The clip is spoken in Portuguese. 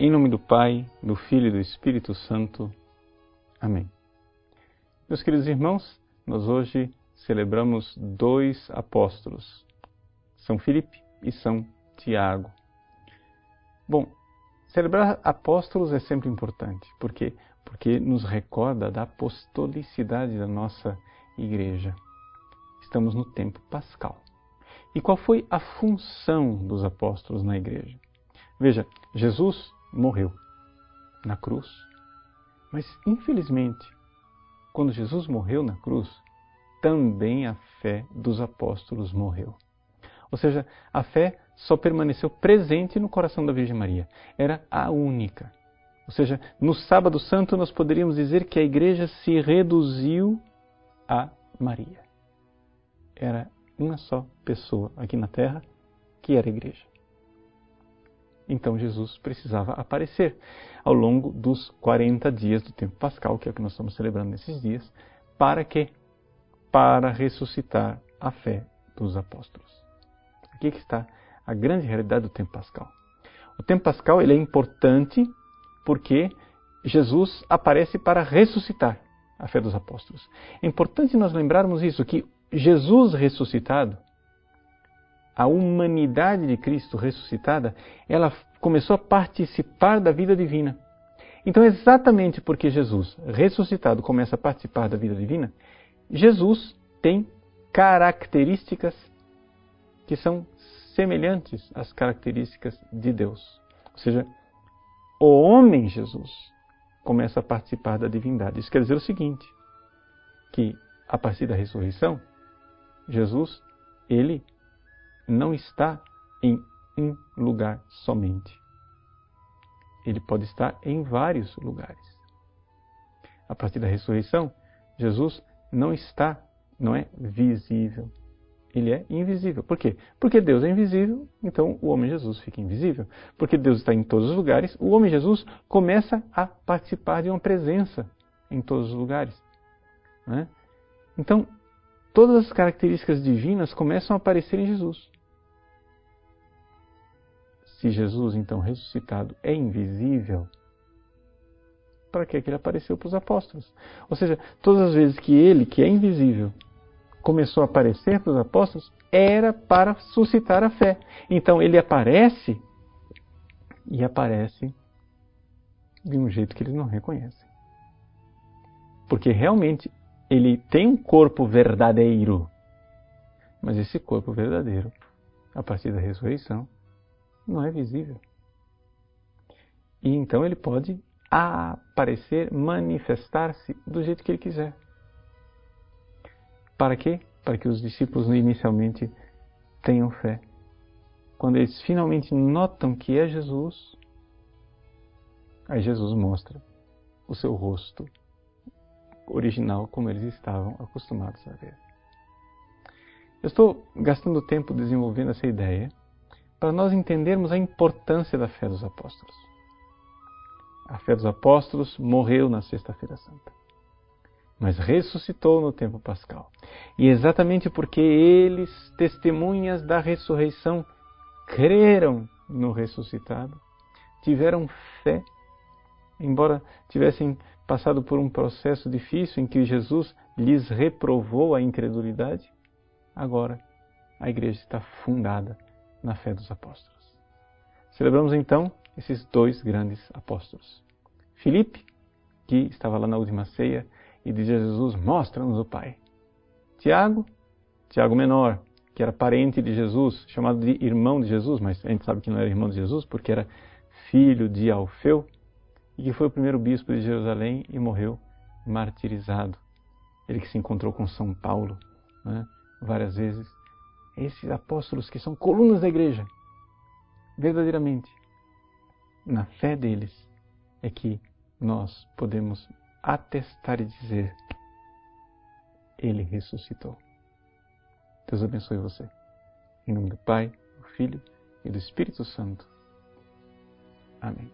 Em nome do Pai, do Filho e do Espírito Santo. Amém. Meus queridos irmãos, nós hoje celebramos dois apóstolos, São Filipe e São Tiago. Bom, celebrar apóstolos é sempre importante, porque porque nos recorda da apostolicidade da nossa igreja. Estamos no tempo pascal. E qual foi a função dos apóstolos na igreja? Veja, Jesus morreu na cruz, mas infelizmente, quando Jesus morreu na cruz, também a fé dos apóstolos morreu. Ou seja, a fé só permaneceu presente no coração da Virgem Maria. Era a única. Ou seja, no Sábado Santo nós poderíamos dizer que a igreja se reduziu a Maria. Era uma só pessoa aqui na terra que era a igreja. Então Jesus precisava aparecer ao longo dos 40 dias do tempo pascal, que é o que nós estamos celebrando nesses dias, para quê? Para ressuscitar a fé dos apóstolos. Aqui é que está a grande realidade do tempo pascal. O tempo pascal ele é importante porque Jesus aparece para ressuscitar a fé dos apóstolos. É importante nós lembrarmos isso, que Jesus ressuscitado, a humanidade de Cristo ressuscitada, ela começou a participar da vida divina. Então, exatamente porque Jesus ressuscitado começa a participar da vida divina, Jesus tem características que são semelhantes às características de Deus. Ou seja, o homem Jesus começa a participar da divindade. Isso quer dizer o seguinte, que a partir da ressurreição, Jesus, ele não está em um lugar somente. Ele pode estar em vários lugares. A partir da ressurreição, Jesus não está, não é visível. Ele é invisível. Por quê? Porque Deus é invisível, então o homem Jesus fica invisível. Porque Deus está em todos os lugares, o homem Jesus começa a participar de uma presença em todos os lugares. Né? Então, todas as características divinas começam a aparecer em Jesus. Se Jesus, então ressuscitado, é invisível, para que, ele apareceu para os apóstolos? Ou seja, todas as vezes que ele, que é invisível, começou a aparecer para os apóstolos, era para suscitar a fé. Então ele aparece e aparece de um jeito que eles não reconhecem. Porque realmente ele tem um corpo verdadeiro. Mas esse corpo verdadeiro, a partir da ressurreição, não é visível. E então ele pode aparecer, manifestar-se do jeito que ele quiser. Para quê? Para que os discípulos inicialmente tenham fé. Quando eles finalmente notam que é Jesus, aí Jesus mostra o seu rosto original como eles estavam acostumados a ver. Eu estou gastando tempo desenvolvendo essa ideia para nós entendermos a importância da fé dos apóstolos. A fé dos apóstolos morreu na Sexta-feira Santa, mas ressuscitou no tempo pascal. E exatamente porque eles, testemunhas da ressurreição, creram no ressuscitado, tiveram fé, embora tivessem passado por um processo difícil em que Jesus lhes reprovou a incredulidade, agora a igreja está fundada na fé dos apóstolos. Celebramos então esses dois grandes apóstolos. Filipe, que estava lá na última ceia e dizia a Jesus: Mostra-nos o Pai. Tiago, Tiago menor, que era parente de Jesus, chamado de irmão de Jesus, mas a gente sabe que não era irmão de Jesus porque era filho de Alfeu, e que foi o primeiro bispo de Jerusalém e morreu martirizado. Ele que se encontrou com São Paulo né, várias vezes esses apóstolos que são colunas da igreja, verdadeiramente, na fé deles, é que nós podemos atestar e dizer: Ele ressuscitou. Deus abençoe você. Em nome do Pai, do Filho e do Espírito Santo. Amém.